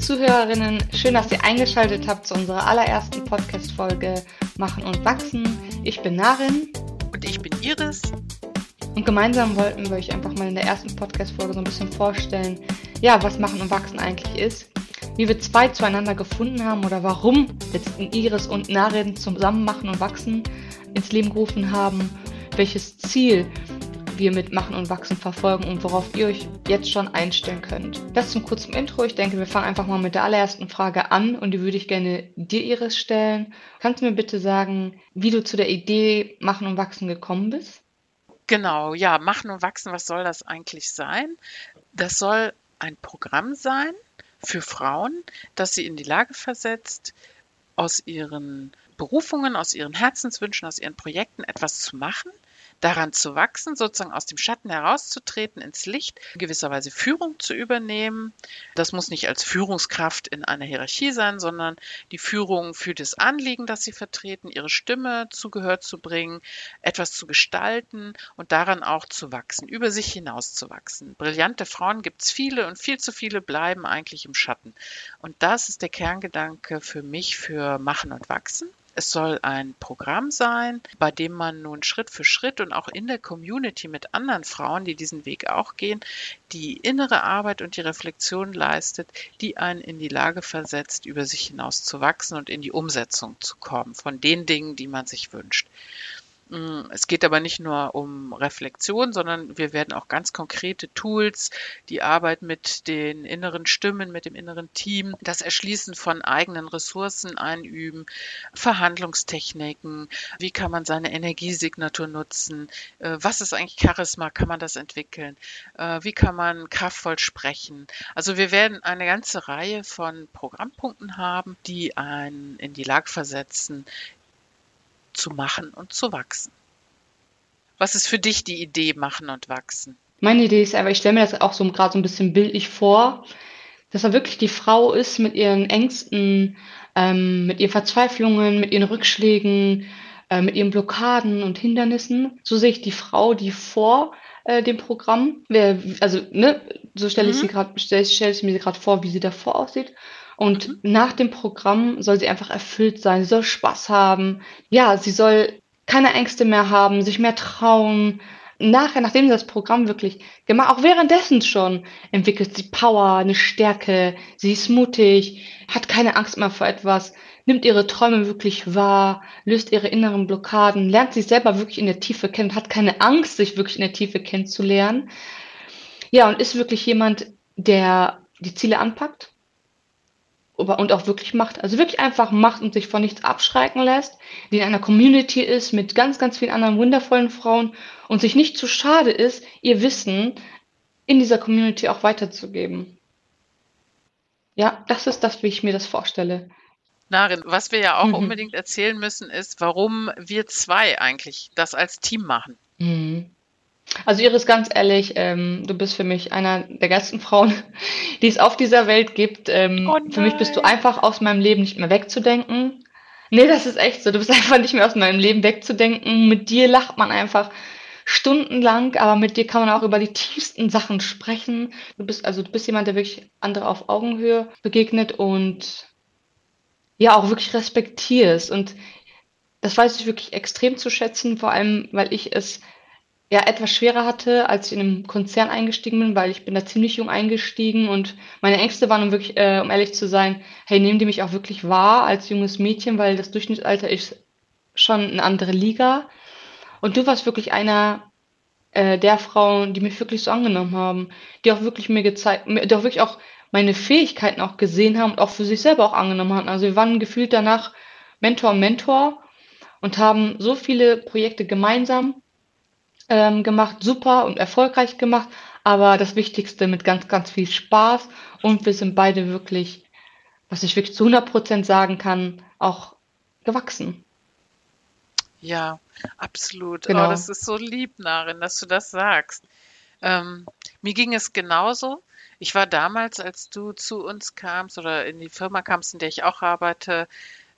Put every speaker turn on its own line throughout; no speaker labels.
Zuhörerinnen, schön, dass ihr eingeschaltet habt zu unserer allerersten Podcast-Folge Machen und Wachsen. Ich bin Narin.
Und ich bin Iris.
Und gemeinsam wollten wir euch einfach mal in der ersten Podcast-Folge so ein bisschen vorstellen, ja, was Machen und Wachsen eigentlich ist, wie wir zwei zueinander gefunden haben oder warum jetzt Iris und Narin zusammen Machen und Wachsen ins Leben gerufen haben, welches Ziel wir mit Machen und Wachsen verfolgen und worauf ihr euch jetzt schon einstellen könnt. Das zum kurzen Intro. Ich denke, wir fangen einfach mal mit der allerersten Frage an und die würde ich gerne dir, Iris, stellen. Kannst du mir bitte sagen, wie du zu der Idee Machen und Wachsen gekommen bist?
Genau, ja, Machen und Wachsen, was soll das eigentlich sein? Das soll ein Programm sein für Frauen, das sie in die Lage versetzt, aus ihren Berufungen, aus ihren Herzenswünschen, aus ihren Projekten etwas zu machen, daran zu wachsen, sozusagen aus dem Schatten herauszutreten, ins Licht, in gewisser Weise Führung zu übernehmen. Das muss nicht als Führungskraft in einer Hierarchie sein, sondern die Führung für das Anliegen, das sie vertreten, ihre Stimme zu Gehör zu bringen, etwas zu gestalten und daran auch zu wachsen, über sich hinaus zu wachsen. Brillante Frauen gibt es viele und viel zu viele bleiben eigentlich im Schatten. Und das ist der Kerngedanke für mich für Machen und Wachsen. Es soll ein Programm sein, bei dem man nun Schritt für Schritt und auch in der Community mit anderen Frauen, die diesen Weg auch gehen, die innere Arbeit und die Reflexion leistet, die einen in die Lage versetzt, über sich hinaus zu wachsen und in die Umsetzung zu kommen von den Dingen, die man sich wünscht. Mm, es geht aber nicht nur um Reflexion, sondern wir werden auch ganz konkrete Tools, die Arbeit mit den inneren Stimmen, mit dem inneren Team, das Erschließen von eigenen Ressourcen einüben, Verhandlungstechniken, wie kann man seine Energiesignatur nutzen, äh, was ist eigentlich Charisma, kann man das entwickeln, äh, wie kann man kraftvoll sprechen. Also wir werden eine ganze Reihe von Programmpunkten haben, die einen in die Lage versetzen, zu machen und zu wachsen. Was ist für dich die Idee machen und wachsen?
Meine Idee ist einfach, ich stelle mir das auch so gerade so ein bisschen bildlich vor, dass er wirklich die Frau ist mit ihren Ängsten, ähm, mit ihren Verzweiflungen, mit ihren Rückschlägen, äh, mit ihren Blockaden und Hindernissen. So sehe ich die Frau, die vor äh, dem Programm, also ne, so stelle ich mhm. sie gerade, stelle stell ich mir gerade vor, wie sie davor aussieht. Und mhm. nach dem Programm soll sie einfach erfüllt sein, sie soll Spaß haben. Ja, sie soll keine Ängste mehr haben, sich mehr trauen. Nachher, nachdem sie das Programm wirklich gemacht, auch währenddessen schon, entwickelt sie Power, eine Stärke, sie ist mutig, hat keine Angst mehr vor etwas, nimmt ihre Träume wirklich wahr, löst ihre inneren Blockaden, lernt sich selber wirklich in der Tiefe kennen, hat keine Angst, sich wirklich in der Tiefe kennenzulernen. Ja, und ist wirklich jemand, der die Ziele anpackt, und auch wirklich macht. Also wirklich einfach macht und sich von nichts abschrecken lässt, die in einer Community ist mit ganz, ganz vielen anderen wundervollen Frauen und sich nicht zu schade ist, ihr Wissen in dieser Community auch weiterzugeben. Ja, das ist das, wie ich mir das vorstelle.
Narin, was wir ja auch mhm. unbedingt erzählen müssen, ist, warum wir zwei eigentlich das als Team machen. Mhm.
Also Iris, ganz ehrlich, ähm, du bist für mich einer der geilsten Frauen, die es auf dieser Welt gibt. Ähm, oh für mich bist du einfach aus meinem Leben nicht mehr wegzudenken. Nee, das ist echt so. Du bist einfach nicht mehr aus meinem Leben wegzudenken. Mit dir lacht man einfach stundenlang, aber mit dir kann man auch über die tiefsten Sachen sprechen. Du bist also du bist jemand, der wirklich andere auf Augenhöhe begegnet und ja auch wirklich respektierst. Und das weiß ich wirklich extrem zu schätzen, vor allem weil ich es ja etwas schwerer hatte, als ich in einem Konzern eingestiegen bin, weil ich bin da ziemlich jung eingestiegen und meine Ängste waren, um wirklich, äh, um ehrlich zu sein, hey, nehmen die mich auch wirklich wahr als junges Mädchen, weil das Durchschnittsalter ist schon eine andere Liga. Und du warst wirklich einer äh, der Frauen, die mich wirklich so angenommen haben, die auch wirklich mir gezeigt, die auch wirklich auch meine Fähigkeiten auch gesehen haben und auch für sich selber auch angenommen haben. Also wir waren gefühlt danach Mentor Mentor und haben so viele Projekte gemeinsam ähm, gemacht, super und erfolgreich gemacht, aber das Wichtigste mit ganz, ganz viel Spaß und wir sind beide wirklich, was ich wirklich zu 100 Prozent sagen kann, auch gewachsen.
Ja, absolut. Genau. Oh, das ist so lieb, Narin, dass du das sagst. Ähm, mir ging es genauso. Ich war damals, als du zu uns kamst oder in die Firma kamst, in der ich auch arbeite,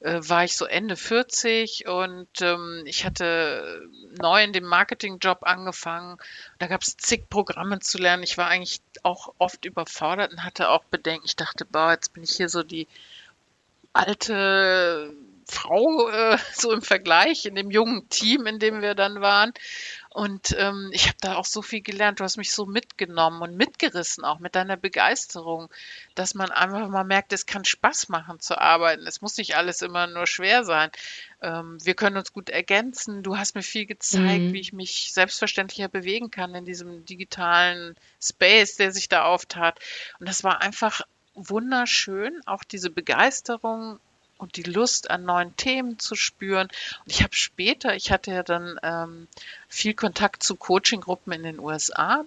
äh, war ich so Ende 40 und ähm, ich hatte neu in dem Marketingjob angefangen. Da gab es zig Programme zu lernen. Ich war eigentlich auch oft überfordert und hatte auch Bedenken. Ich dachte, boah, jetzt bin ich hier so die alte Frau äh, so im Vergleich in dem jungen Team, in dem wir dann waren. Und ähm, ich habe da auch so viel gelernt. Du hast mich so mitgenommen und mitgerissen, auch mit deiner Begeisterung, dass man einfach mal merkt, es kann Spaß machen zu arbeiten. Es muss nicht alles immer nur schwer sein. Ähm, wir können uns gut ergänzen. Du hast mir viel gezeigt, mhm. wie ich mich selbstverständlicher bewegen kann in diesem digitalen Space, der sich da auftat. Und das war einfach wunderschön, auch diese Begeisterung und die Lust an neuen Themen zu spüren. Und ich habe später, ich hatte ja dann ähm, viel Kontakt zu Coaching-Gruppen in den USA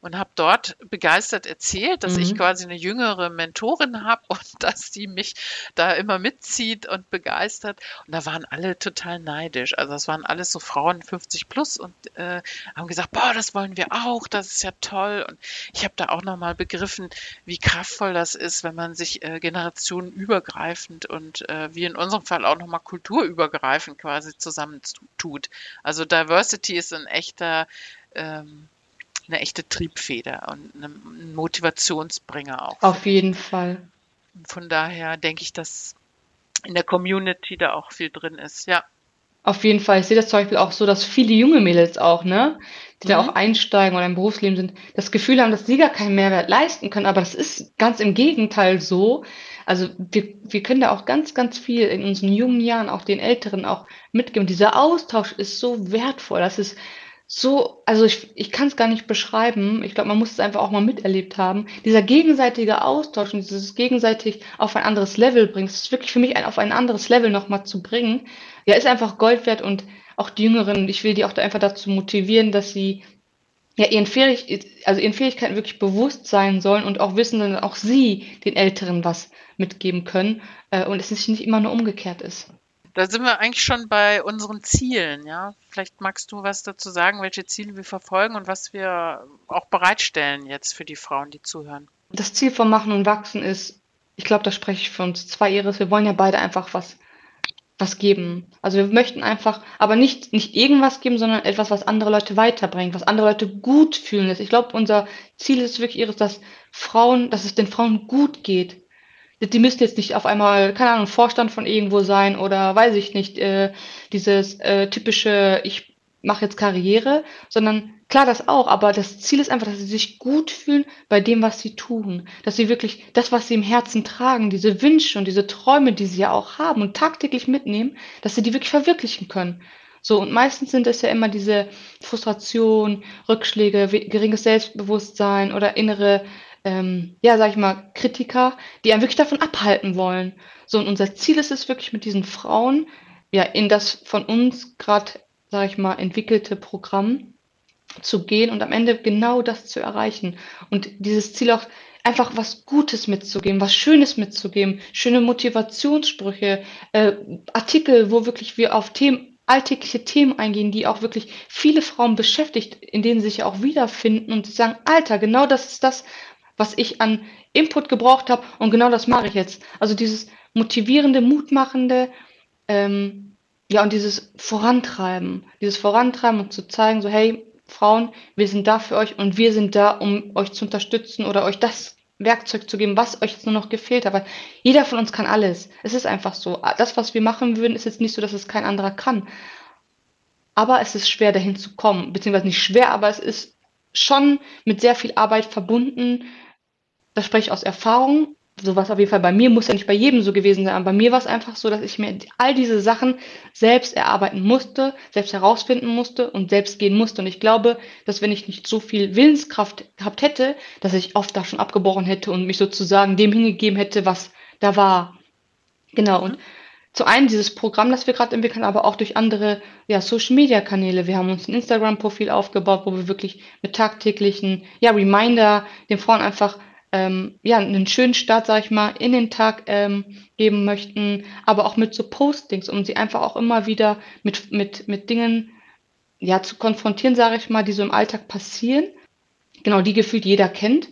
und habe dort begeistert erzählt, dass mhm. ich quasi eine jüngere Mentorin habe und dass die mich da immer mitzieht und begeistert. Und da waren alle total neidisch. Also das waren alles so Frauen 50 plus und äh, haben gesagt, boah, das wollen wir auch, das ist ja toll. Und ich habe da auch nochmal begriffen, wie kraftvoll das ist, wenn man sich äh, generationenübergreifend und äh, wie in unserem Fall auch nochmal kulturübergreifend quasi zusammentut. Also Diversity ist ein echter ähm, eine echte Triebfeder und ein Motivationsbringer auch.
Auf jeden Fall.
Von daher denke ich, dass in der Community da auch viel drin ist, ja.
Auf jeden Fall. Ich sehe das zum Beispiel auch so, dass viele junge Mädels auch, ne, die mhm. da auch einsteigen oder im Berufsleben sind, das Gefühl haben, dass sie gar keinen Mehrwert leisten können. Aber das ist ganz im Gegenteil so. Also wir, wir können da auch ganz, ganz viel in unseren jungen Jahren, auch den Älteren auch mitgeben. Dieser Austausch ist so wertvoll. Das ist so, also ich, ich kann es gar nicht beschreiben. Ich glaube, man muss es einfach auch mal miterlebt haben. Dieser gegenseitige Austausch und dieses gegenseitig auf ein anderes Level bringen, das ist wirklich für mich ein, auf ein anderes Level nochmal zu bringen, ja, ist einfach Gold wert und auch die Jüngeren, ich will die auch da einfach dazu motivieren, dass sie ja ihren, Fähig also ihren Fähigkeiten wirklich bewusst sein sollen und auch wissen, dass auch sie den Älteren was mitgeben können äh, und es nicht immer nur umgekehrt ist.
Da sind wir eigentlich schon bei unseren Zielen, ja. Vielleicht magst du was dazu sagen, welche Ziele wir verfolgen und was wir auch bereitstellen jetzt für die Frauen, die zuhören.
Das Ziel von Machen und Wachsen ist, ich glaube, da spreche ich für uns zwei Iris, wir wollen ja beide einfach was, was geben. Also wir möchten einfach, aber nicht, nicht irgendwas geben, sondern etwas, was andere Leute weiterbringt, was andere Leute gut fühlen lässt. Ich glaube, unser Ziel ist wirklich Iris, dass Frauen, dass es den Frauen gut geht die müssten jetzt nicht auf einmal, keine Ahnung, Vorstand von irgendwo sein oder weiß ich nicht, äh, dieses äh, typische, ich mache jetzt Karriere, sondern klar das auch, aber das Ziel ist einfach, dass sie sich gut fühlen bei dem, was sie tun. Dass sie wirklich das, was sie im Herzen tragen, diese Wünsche und diese Träume, die sie ja auch haben und tagtäglich mitnehmen, dass sie die wirklich verwirklichen können. So, und meistens sind es ja immer diese Frustration, Rückschläge, geringes Selbstbewusstsein oder innere ähm, ja, sag ich mal, Kritiker, die einen wirklich davon abhalten wollen. So, und unser Ziel ist es wirklich mit diesen Frauen, ja, in das von uns gerade, sag ich mal, entwickelte Programm zu gehen und am Ende genau das zu erreichen. Und dieses Ziel auch einfach was Gutes mitzugeben, was Schönes mitzugeben, schöne Motivationssprüche, äh, Artikel, wo wirklich wir auf Themen, alltägliche Themen eingehen, die auch wirklich viele Frauen beschäftigt, in denen sie sich auch wiederfinden und sagen, Alter, genau das ist das, was ich an Input gebraucht habe und genau das mache ich jetzt. Also dieses motivierende, mutmachende, ähm, ja, und dieses Vorantreiben, dieses Vorantreiben und zu zeigen, so, hey, Frauen, wir sind da für euch und wir sind da, um euch zu unterstützen oder euch das Werkzeug zu geben, was euch jetzt nur noch gefehlt hat. Aber jeder von uns kann alles. Es ist einfach so. Das, was wir machen würden, ist jetzt nicht so, dass es kein anderer kann. Aber es ist schwer, dahin zu kommen. Beziehungsweise nicht schwer, aber es ist schon mit sehr viel Arbeit verbunden, das spreche ich aus Erfahrung. Sowas auf jeden Fall bei mir muss ja nicht bei jedem so gewesen sein, aber bei mir war es einfach so, dass ich mir all diese Sachen selbst erarbeiten musste, selbst herausfinden musste und selbst gehen musste. Und ich glaube, dass wenn ich nicht so viel Willenskraft gehabt hätte, dass ich oft da schon abgebrochen hätte und mich sozusagen dem hingegeben hätte, was da war. Genau. Und zu einem dieses Programm, das wir gerade entwickeln, aber auch durch andere ja, Social-Media-Kanäle. Wir haben uns ein Instagram-Profil aufgebaut, wo wir wirklich mit tagtäglichen ja, Reminder den Frauen einfach ähm, ja, einen schönen Start, sag ich mal, in den Tag ähm, geben möchten, aber auch mit so Postings, um sie einfach auch immer wieder mit, mit, mit Dingen ja, zu konfrontieren, sage ich mal, die so im Alltag passieren. Genau, die gefühlt jeder kennt.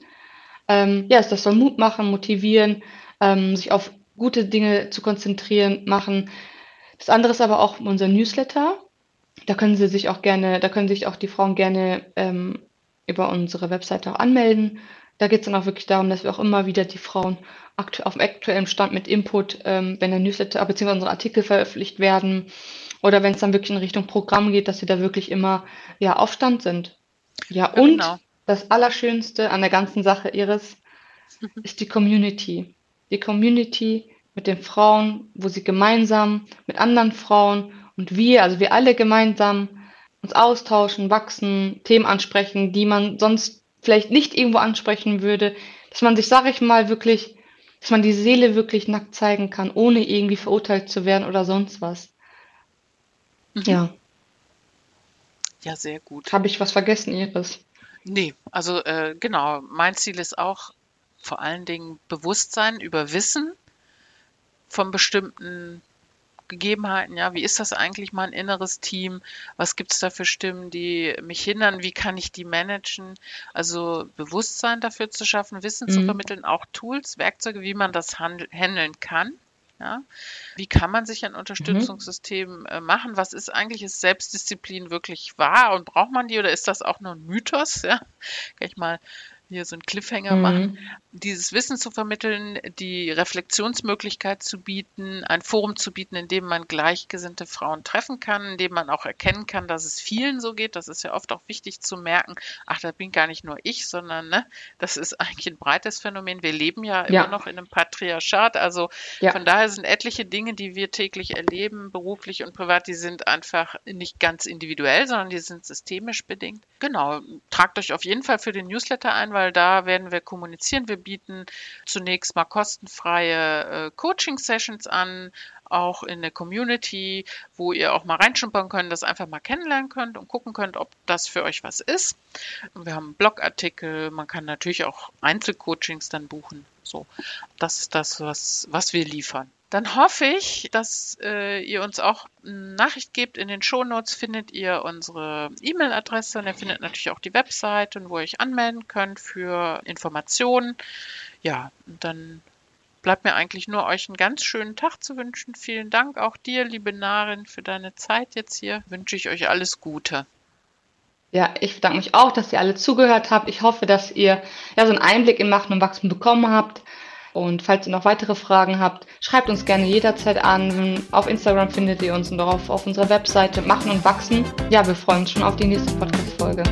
Ähm, ja, das soll Mut machen, motivieren, ähm, sich auf gute Dinge zu konzentrieren, machen. Das andere ist aber auch unser Newsletter. Da können Sie sich auch gerne, da können sich auch die Frauen gerne ähm, über unsere Webseite auch anmelden. Da geht es dann auch wirklich darum, dass wir auch immer wieder die Frauen aktu auf dem aktuellen Stand mit Input, ähm, wenn der Newsletter bzw. unsere Artikel veröffentlicht werden oder wenn es dann wirklich in Richtung Programm geht, dass wir da wirklich immer ja auf Stand sind. Ja, ja und genau. das Allerschönste an der ganzen Sache Iris ist die Community. Die Community mit den Frauen, wo sie gemeinsam mit anderen Frauen und wir, also wir alle gemeinsam uns austauschen, wachsen, Themen ansprechen, die man sonst vielleicht nicht irgendwo ansprechen würde, dass man sich, sage ich mal, wirklich, dass man die Seele wirklich nackt zeigen kann, ohne irgendwie verurteilt zu werden oder sonst was. Mhm. Ja.
Ja, sehr gut.
Habe ich was vergessen, Iris?
Nee, also äh, genau, mein Ziel ist auch vor allen Dingen Bewusstsein über Wissen von bestimmten Gegebenheiten, ja, wie ist das eigentlich mein inneres Team? Was gibt es da für Stimmen, die mich hindern? Wie kann ich die managen? Also Bewusstsein dafür zu schaffen, Wissen mhm. zu vermitteln, auch Tools, Werkzeuge, wie man das handeln kann. Ja? Wie kann man sich ein Unterstützungssystem mhm. äh, machen? Was ist eigentlich, ist Selbstdisziplin wirklich wahr und braucht man die oder ist das auch nur ein Mythos? Ja? Kann ich mal hier so einen Cliffhanger mhm. machen, dieses Wissen zu vermitteln, die Reflexionsmöglichkeit zu bieten, ein Forum zu bieten, in dem man gleichgesinnte Frauen treffen kann, in dem man auch erkennen kann, dass es vielen so geht. Das ist ja oft auch wichtig zu merken, ach, da bin gar nicht nur ich, sondern ne, das ist eigentlich ein breites Phänomen. Wir leben ja, ja. immer noch in einem Patriarchat. Also ja. von daher sind etliche Dinge, die wir täglich erleben, beruflich und privat, die sind einfach nicht ganz individuell, sondern die sind systemisch bedingt. Genau, tragt euch auf jeden Fall für den Newsletter ein, weil da werden wir kommunizieren. Wir bieten zunächst mal kostenfreie äh, Coaching-Sessions an, auch in der Community, wo ihr auch mal reinschnuppern könnt, das einfach mal kennenlernen könnt und gucken könnt, ob das für euch was ist. Und wir haben Blogartikel, man kann natürlich auch Einzelcoachings dann buchen. So, das ist das, was, was wir liefern. Dann hoffe ich, dass äh, ihr uns auch eine Nachricht gebt. In den Shownotes findet ihr unsere E-Mail-Adresse und ihr findet natürlich auch die Website und wo ihr euch anmelden könnt für Informationen. Ja, und dann bleibt mir eigentlich nur euch einen ganz schönen Tag zu wünschen. Vielen Dank auch dir, liebe Narin, für deine Zeit jetzt hier. Wünsche ich euch alles Gute.
Ja, ich bedanke mich auch, dass ihr alle zugehört habt. Ich hoffe, dass ihr ja so einen Einblick in Machen und Wachstum bekommen habt. Und falls ihr noch weitere Fragen habt, schreibt uns gerne jederzeit an. Auf Instagram findet ihr uns und auch auf, unserer Webseite Machen und Wachsen. Ja, wir freuen uns schon auf die nächste Podcast-Folge.